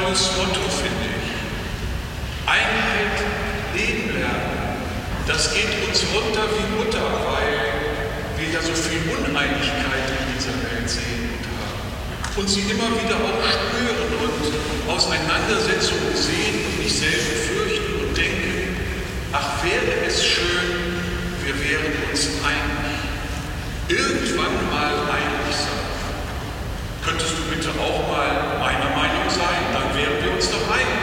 tolles Motto, finde ich. Einheit, Leben lernen. Das geht uns runter wie Butter, weil wir ja so viel Uneinigkeit in dieser Welt sehen und haben. Und sie immer wieder auch spüren und Auseinandersetzungen sehen und nicht selten fürchten und denken, ach wäre es schön, wir wären uns einig. Irgendwann mal einig sein. Könntest du bitte auch mal meiner Meinung sein, dann wären wir uns doch einig.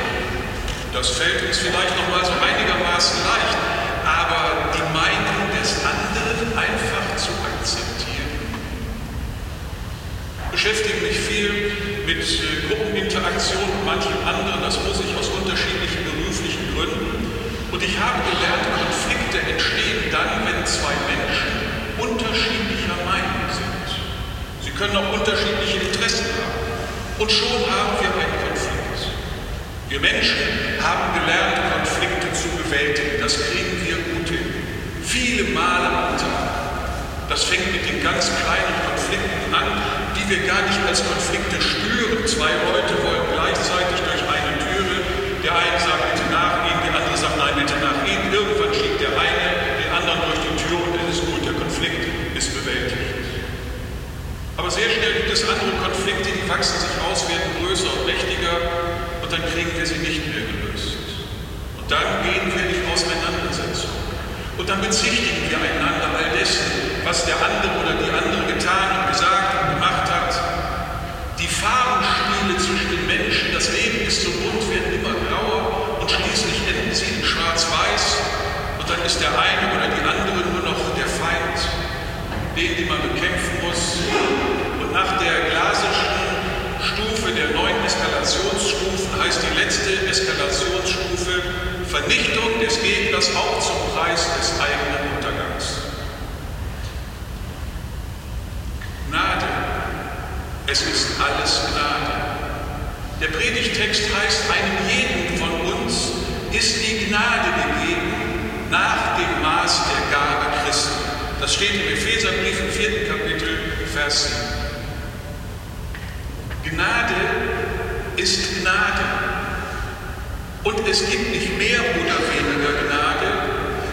Das fällt uns vielleicht noch mal so einigermaßen leicht, aber die Meinung des anderen einfach zu akzeptieren. Ich beschäftige mich viel mit äh, Gruppeninteraktion und manchem anderen, das muss ich aus unterschiedlichen beruflichen Gründen. Und ich habe gelernt, Konflikte entstehen dann, wenn zwei Menschen unterschiedlicher Meinung sind. Sie können auch unterschiedliche Interessen haben. Und schon haben wir einen Konflikt. Wir Menschen haben gelernt, Konflikte zu bewältigen. Das kriegen wir gut hin. Viele Male am Tag. Das fängt mit den ganz kleinen Konflikten an, die wir gar nicht als Konflikte spüren. Zwei Leute wollen gleichzeitig durch eine Türe. Der eine sagt, bitte nachgehen, der andere sagt, nein, bitte nachgehen. Irgendwann schiebt der eine den anderen durch die Tür und es ist gut, der Konflikt ist bewältigt. Aber sehr schnell gibt es andere Konflikte, die wachsen sich aus, werden größer und mächtiger und dann kriegen wir sie nicht mehr gelöst. Und dann gehen wir in Auseinandersetzung. Und dann bezichtigen wir einander all dessen, was der andere oder die andere getan und gesagt und gemacht hat. Die Farbenspiele zwischen den Menschen, das Leben ist so bunt, werden immer grauer und schließlich enden sie in schwarz-weiß und dann ist der eine oder die andere nur noch der Feind, den, den man bekämpfen muss. Und nach der glasischen Stufe der neuen Eskalationsstufen heißt die letzte Eskalationsstufe Vernichtung des Gegners auch zum Preis des eigenen Untergangs. Gnade. Es ist alles Gnade. Der Predigtext heißt, einem jeden von uns ist die Gnade gegeben nach dem Maß der Gabe Christi. Das steht im Epheserbrief im vierten Kapitel, Vers 7. Gnade ist Gnade. Und es gibt nicht mehr oder weniger Gnade.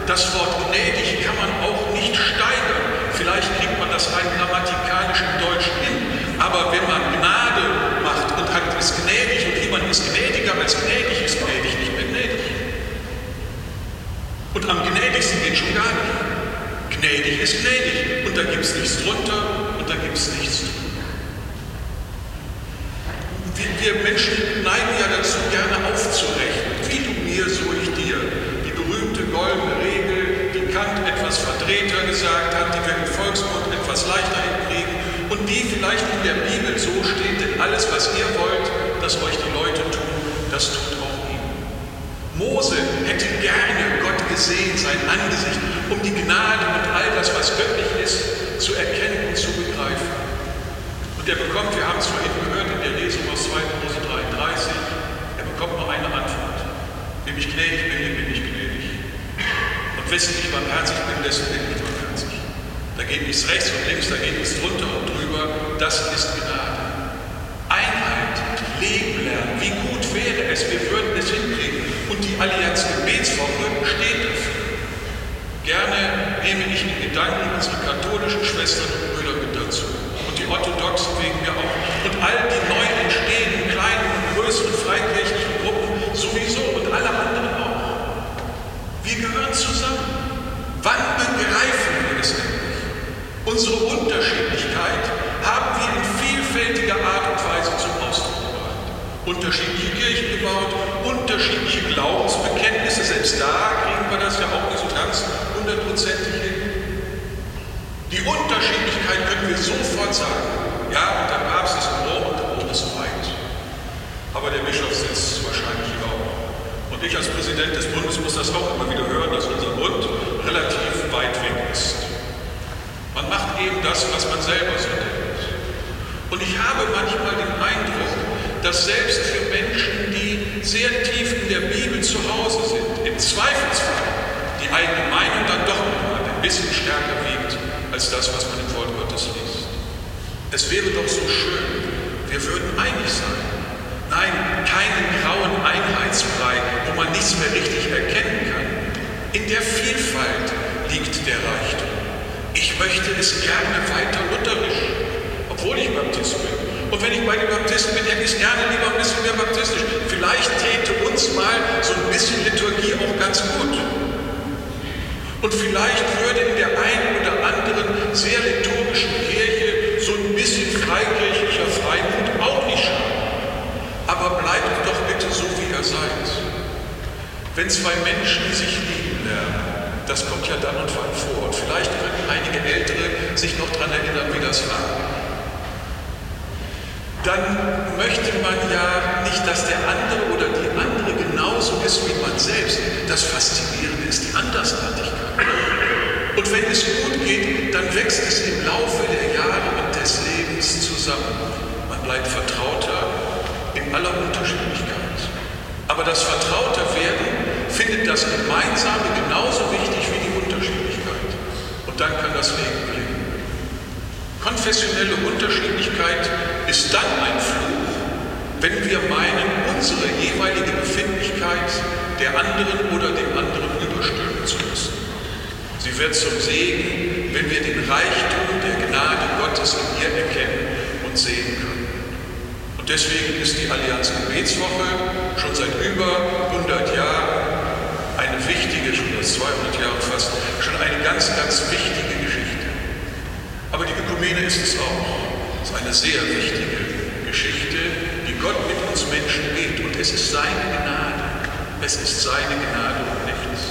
Das Wort gnädig kann man auch nicht steigern. Vielleicht kriegt man das rein grammatikalisch im Deutschen hin. Aber wenn man Gnade macht und hat ist gnädig und jemand ist gnädiger als gnädig, ist gnädig nicht mehr gnädig. Und am gnädigsten geht schon gar nicht. Gnädig ist gnädig. Und da gibt es nichts drunter und da gibt es nichts drunter. Wir, wir Menschen neigen ja dazu, gerne aufzurechnen. Wie du mir, so ich dir. Die berühmte goldene Regel, die Kant etwas verdrehter gesagt hat, die wir im Volksmund etwas leichter hinkriegen und die vielleicht in der Bibel so steht, denn alles, was ihr wollt, dass euch die Leute tun, das tut auch ihr. Mose hätte gerne Gott gesehen, sein Angesicht, um die Gnade und all das, was göttlich ist, zu erkennen und zu begreifen. Und er bekommt, wir haben es vorhin gehört in der Lesung aus 2. Mose 33, er bekommt nur eine Antwort. Wem ich gnädig bin, dem bin ich gnädig. Und wessen ich barmherzig bin, dessen bin ich barmherzig. Da geht nichts rechts und links, da geht nichts drunter und drüber. Das ist Gnade. Einheit, Leben lernen. Wie gut wäre es, wir würden Allianz Gebetswoche steht dafür. Gerne nehme ich in Gedanken unsere katholischen Schwestern und Brüder mit dazu die orthodoxen wegen mir auch. Und all die neu entstehenden kleinen und größeren freikirchlichen Gruppen sowieso und alle anderen auch. Wir gehören zusammen. Wann begreifen wir es endlich? Unsere Unterschiedlichkeit haben wir in vielfältiger Art und Weise zum Ausdruck gebracht. Unterschiedliche Kirchen gebaut, unterschiedliche Glaubensbekenntnisse, selbst da kriegen wir das ja auch nicht so ganz hundertprozentig hin. Die Unterschiedlichkeit können wir sofort sagen. Ja, und der Papst ist Rom und der Rom ist weit. Aber der Bischof sitzt wahrscheinlich hier auch. Und ich als Präsident des Bundes muss das auch immer wieder hören, dass unser Bund relativ weit weg ist. Man macht eben das, was man selber so denkt. Und ich habe manchmal den Eindruck, dass selbst für Menschen, die sehr tief in der Bibel zu Hause sind, im Zweifelsfall die eigene Meinung dann doch mal ein bisschen stärker wiegt als das, was man im Wort Gottes liest. Es wäre doch so schön, wir würden einig sein. Nein, keinen grauen Einheitsbrei, wo man nichts mehr richtig erkennen kann. In der Vielfalt liegt der Reichtum. Ich möchte es gerne weiter lutherisch, obwohl ich Baptist bin. Und wenn ich bei den Baptisten bin, ich gerne lieber ein bisschen mehr baptistisch. Vielleicht täte uns mal so ein bisschen Liturgie auch ganz gut. Und vielleicht würde in der einen oder anderen sehr liturgischen Kirche so ein bisschen freikirchlicher Freimut auch nicht schaden. Aber bleibt doch bitte so, wie ihr seid. Wenn zwei Menschen sich lieben lernen, das kommt ja dann und wann vor. Und vielleicht können einige Ältere sich noch daran erinnern, wie das war. Dann möchte man ja nicht, dass der andere oder die andere genauso ist wie man selbst. Das Faszinierende ist die Andersartigkeit. Und wenn es gut geht, dann wächst es im Laufe der Jahre und des Lebens zusammen. Man bleibt vertrauter in aller Unterschiedlichkeit. Aber das vertrauter werden findet das Gemeinsame genauso wichtig wie die Unterschiedlichkeit. Und dann kann das Leben gelingen. Konfessionelle Unterschiedlichkeit ist dann ein Fluch, wenn wir meinen, unsere jeweilige Befindlichkeit der anderen oder dem anderen überstülpen zu müssen. Sie wird zum Segen, wenn wir den Reichtum der Gnade Gottes in ihr erkennen und sehen können. Und deswegen ist die Allianz Gebetswoche schon seit über 100 Jahren eine wichtige, schon das 200 Jahre fast, schon eine ganz, ganz wichtige Geschichte. Ökumene ist es auch. Es ist eine sehr wichtige Geschichte, die Gott mit uns Menschen geht. Und es ist seine Gnade. Es ist seine Gnade und nichts.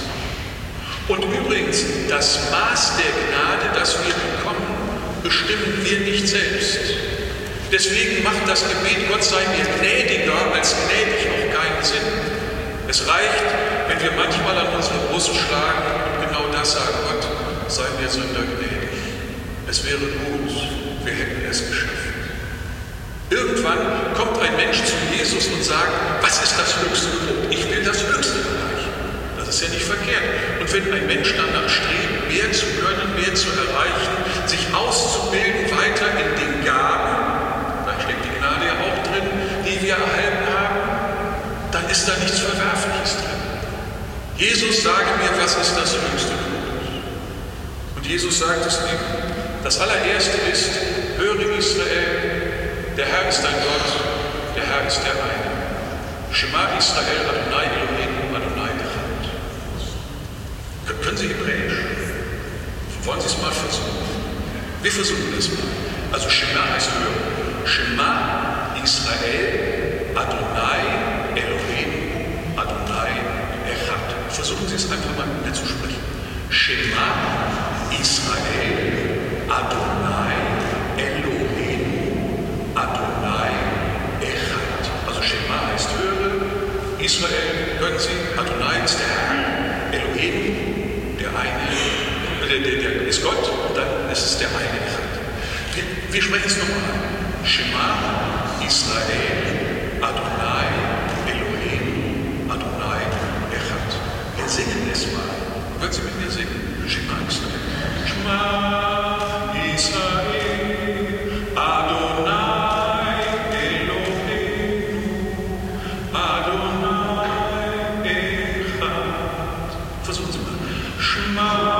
Und übrigens, das Maß der Gnade, das wir bekommen, bestimmen wir nicht selbst. Deswegen macht das Gebet, Gott sei mir gnädiger als gnädig, auch keinen Sinn. Es reicht, wenn wir manchmal an unsere Brust schlagen und genau das sagen, Gott, sei mir Sünder gnädig. Es wäre gut, wir hätten es geschafft. Irgendwann kommt ein Mensch zu Jesus und sagt, was ist das höchste Gebot? Ich will das höchste erreichen. Das ist ja nicht verkehrt. Und wenn ein Mensch danach strebt, mehr zu können, mehr zu erreichen, sich auszubilden, weiter in den Gaben, da steckt die Gnade ja auch drin, die wir erhalten haben, dann ist da nichts Verwerfliches drin. Jesus, sage mir, was ist das höchste Gebot? Und Jesus sagt es ihm. Das allererste ist, höre Israel, der Herr ist dein Gott, der Herr ist der eine. Shema Israel Adonai Elohim Adonai Echad. Können Sie Hebräisch? Wollen Sie es mal versuchen? Wir versuchen es mal. Also Shema heißt hören. Shema Israel Adonai Elohim Adonai Echad. Versuchen Sie es einfach mal mitzusprechen. Shema Israel Adonai Elohim Adonai Echad. Also Shema heißt höre, Israel, hören Sie, Adonai ist der Herr, Elohim, der eine, der, der, der ist Gott, und dann ist es der eine Echad. Wir, wir sprechen es nochmal. Shema Israel Adonai Elohim Adonai Echad. Wir singen es mal. Können Sie mit mir singen? Shema Israel. Shema Shema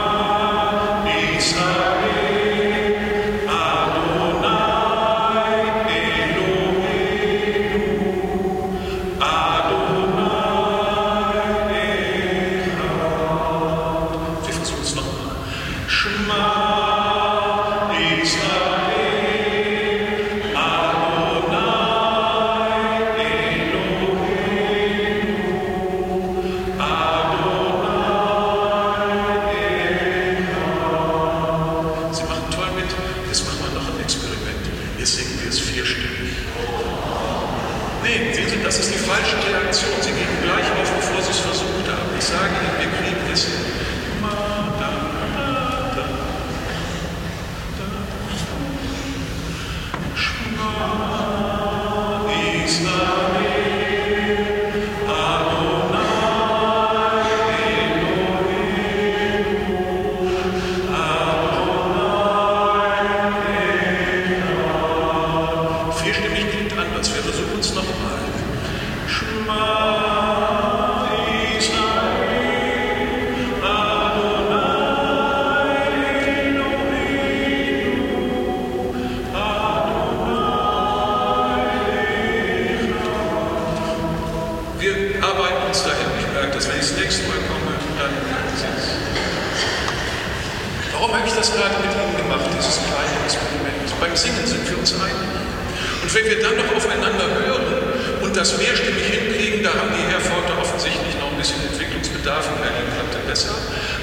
Adonai Echad. Mehrstimmig hinkriegen, da haben die Herforder offensichtlich noch ein bisschen Entwicklungsbedarf, in Berlin klappt er besser.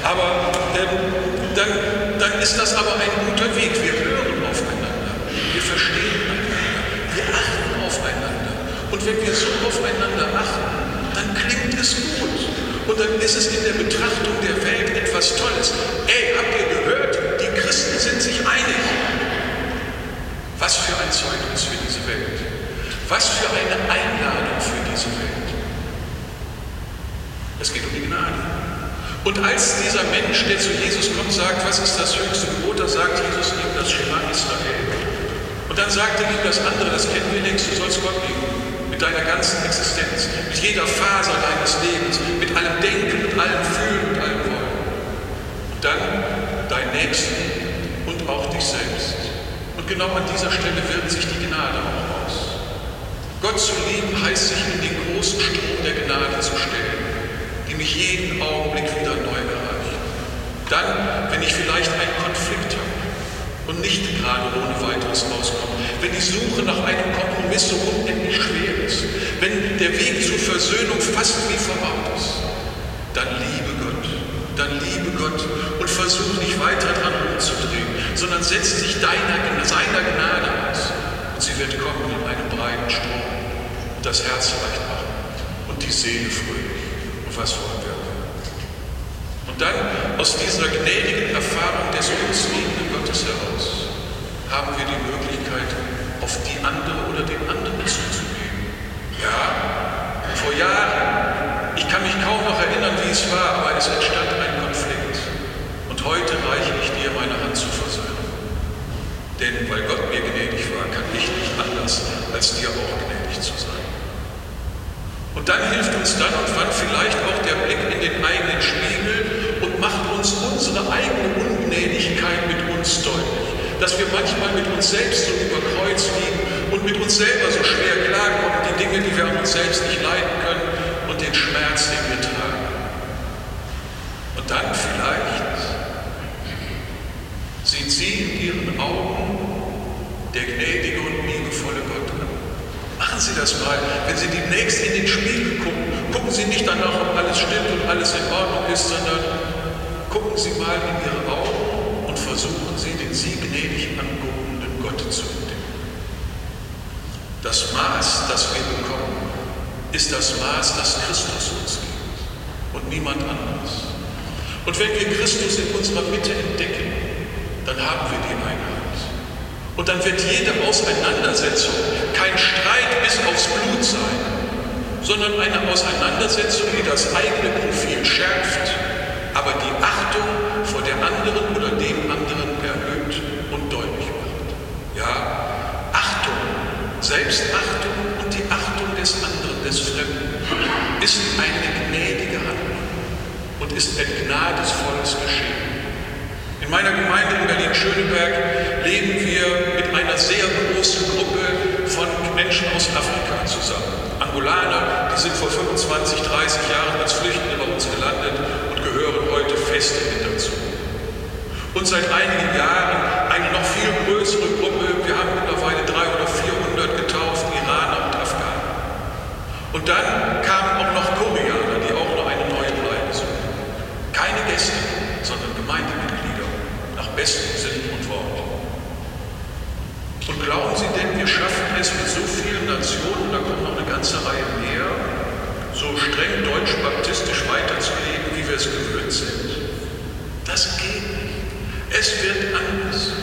Aber ähm, dann, dann ist das aber ein guter Weg. Wir hören aufeinander, wir verstehen einander, wir achten aufeinander. Und wenn wir so aufeinander achten, dann klingt es gut. Und dann ist es in der Betrachtung der Welt etwas Tolles. Ey, habt ihr gehört? Die Christen sind sich einig. Was für ein Zeugnis für diese Welt. Was für eine Einladung für diese Welt. Es geht um die Gnade. Und als dieser Mensch, der zu Jesus kommt, sagt, was ist das höchste Gebot, da sagt Jesus ihm das Schema Israel. Und dann sagt er ihm das andere, das kennen wir längst, du sollst Gott lieben. Mit deiner ganzen Existenz, mit jeder Faser deines Lebens, mit allem Denken, mit allem Fühlen, mit allem Wollen. Und dann dein Nächsten und auch dich selbst. Und genau an dieser Stelle wirkt sich die Gnade aus. Gott zu lieben heißt sich in den großen Strom der Gnade zu stellen die mich jeden Augenblick wieder neu erreicht. Dann, wenn ich vielleicht einen Konflikt habe und nicht gerade ohne weiteres rauskomme, wenn die Suche nach einem Kompromiss so unendlich schwer ist, wenn der Weg zur Versöhnung fast wie verbaut ist, dann liebe Gott, dann liebe Gott und versuche nicht weiter dran umzudrehen, sondern setze dich deiner, seiner Gnade aus und sie wird kommen in einem breiten Strom und das Herz leicht machen und die Seele fröhlich was wollen wir? Und dann aus dieser gnädigen Erfahrung des uns liebenden Gottes heraus haben wir die Möglichkeit, auf die andere oder den anderen zuzugehen. Ja, vor Jahren, ich kann mich kaum noch erinnern, wie es war, aber es entstand ein Konflikt. Und heute reiche ich dir meine Hand zur Versöhnung. Denn weil Gott mir gnädig war, kann ich nicht anders, als dir auch gnädig zu. Und dann hilft uns dann und wann vielleicht auch der Blick in den eigenen Spiegel und macht uns unsere eigene Ungnädigkeit mit uns deutlich. Dass wir manchmal mit uns selbst so über Kreuz liegen und mit uns selber so schwer klarkommen, die Dinge, die wir an uns selbst nicht leiden können und den Schmerz, den wir tragen. Und dann vielleicht sieht sie in ihren Augen der gnädige und liebevolle Gott Machen Sie das mal. Wenn Sie demnächst in den Spiegel gucken, gucken Sie nicht danach, ob alles stimmt und alles in Ordnung ist, sondern gucken Sie mal in Ihre Augen und versuchen Sie, den Sie gnädig anguckenden Gott zu entdecken. Das Maß, das wir bekommen, ist das Maß, das Christus uns gibt und niemand anderes. Und wenn wir Christus in unserer Mitte entdecken, dann haben wir die Einheit. Und dann wird jede Auseinandersetzung kein Streit bis aufs Blut sein, sondern eine Auseinandersetzung, die das eigene Profil schärft, aber die Achtung vor der anderen oder dem anderen erhöht und deutlich macht. Ja, Achtung, Selbstachtung und die Achtung des anderen, des Fremden, ist eine gnädige Handlung und ist ein gnadesvolles Geschehen. In meiner Gemeinde in Berlin-Schöneberg leben wir mit einer sehr von Menschen aus Afrika zusammen. Angolaner, die sind vor 25, 30 Jahren als Flüchtlinge bei uns gelandet und gehören heute fest mit dazu. Und seit einigen Jahren eine noch viel größere Gruppe, wir haben mittlerweile 300 oder 400 getauft, Iraner und Afghanen. Und dann kamen auch noch Koreaner, die auch noch eine neue Bleibe suchen. Keine Gäste, sondern Gemeindemitglieder besten Sinn und Wort. Und glauben Sie denn, es mit so vielen Nationen, da kommt noch eine ganze Reihe mehr, so streng deutsch-baptistisch weiterzuleben, wie wir es gewöhnt sind? Das geht nicht. Es wird anders.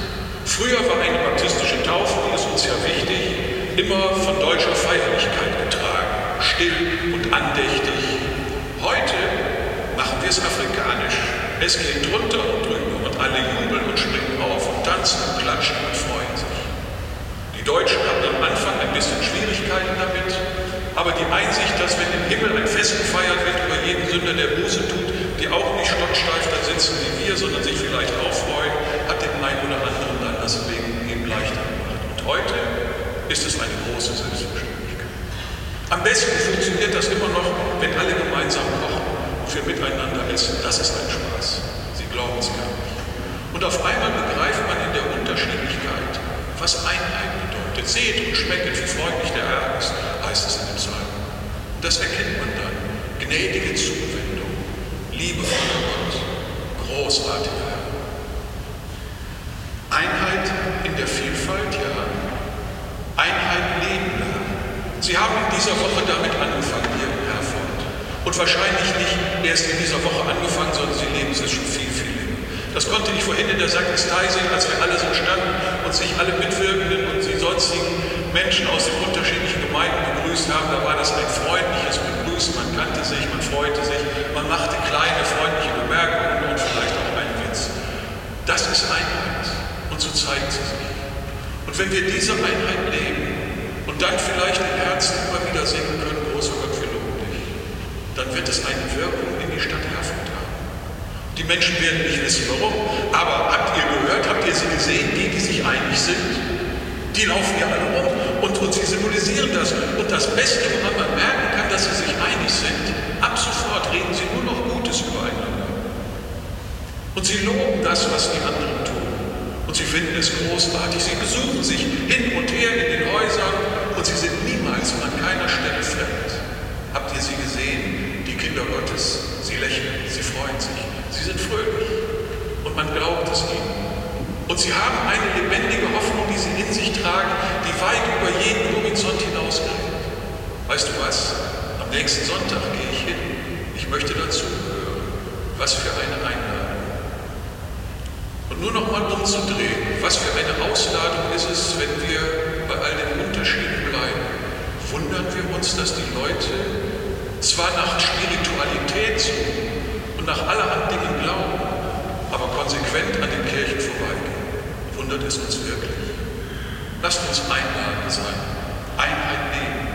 Früher war eine baptistische Taufe, die ist uns ja wichtig, immer von deutscher Feierlichkeit getragen, still und andächtig. Heute machen wir es afrikanisch. Es geht drunter und drüber und alle jubeln und springen auf und tanzen und klatschen und freuen Deutschen hatten am Anfang ein bisschen Schwierigkeiten damit, aber die Einsicht, dass wenn im Himmel ein Fest gefeiert wird über jeden Sünder, der Buße tut, die auch nicht stocksteif da sitzen wie wir, sondern sich vielleicht auch freuen, hat den einen oder anderen dann das Leben eben leichter gemacht. Und heute ist es eine große Selbstverständlichkeit. Am besten funktioniert das immer noch, wenn alle gemeinsam kochen für miteinander essen, das ist ein Spaß. Sie glauben es gar nicht. Und auf einmal begreift man in der Unterschiedlichkeit, was Einheit bedeutet. Seht und schmecket, wie freundlich der Herr ist, heißt es in dem Psalm. Und das erkennt man dann. Gnädige Zuwendung, liebevoller Gott, großartiger Herr. Einheit in der Vielfalt, ja. Einheit leben lernen. Sie haben in dieser Woche damit angefangen hier in Herford. Und wahrscheinlich nicht erst in dieser Woche angefangen, sondern Sie leben es schon viel, viel. Das konnte ich vorhin in der Sakristei sehen, als wir alle so standen und sich alle Mitwirkenden und die sonstigen Menschen aus den unterschiedlichen Gemeinden begrüßt haben. Da war das ein freundliches Begrüßen, man kannte sich, man freute sich, man machte kleine freundliche Bemerkungen und vielleicht auch einen Witz. Das ist Einheit und so zeigt sie sich. Und wenn wir diese Einheit leben und dann vielleicht im Herzen immer wieder singen können, großer Gott, wir loben dich, dann wird es eine Wirkung in die Stadt Herford haben. Die Menschen werden nicht wissen, warum. Aber habt ihr gehört, habt ihr sie gesehen, die, die sich einig sind? Die laufen ja alle rum und, und sie symbolisieren das. Und das Beste, woran man merken kann, dass sie sich einig sind, ab sofort reden sie nur noch Gutes übereinander. Und sie loben das, was die anderen tun. Und sie finden es großartig. Sie besuchen sich hin und her in den Häusern und sie sind niemals an keiner Stelle fremd. Habt ihr sie gesehen, die Kinder Gottes? Sie lächeln, sie freuen sich, sie sind fröhlich und man glaubt es ihnen. Und sie haben eine lebendige Hoffnung, die sie in sich tragen, die weit über jeden Horizont hinausgeht. Weißt du was? Am nächsten Sonntag gehe ich hin. Ich möchte dazugehören. Was für eine Einladung. Und nur noch mal umzudrehen, was für eine Ausladung ist es, wenn wir bei all den Unterschieden bleiben. Wundern wir uns, dass die Leute zwar nach Spiritualität suchen nach allerhand Dingen glauben, aber konsequent an den Kirchen vorbeigehen. Wundert es uns wirklich? Lasst uns einladen sein, Einheit nehmen.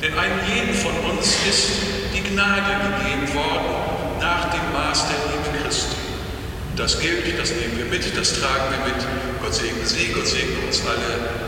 Denn einem jeden von uns ist die Gnade gegeben worden nach dem Maß der Liebe Christi. Das gilt, das nehmen wir mit, das tragen wir mit. Gott segne Sie, Gott segne uns alle.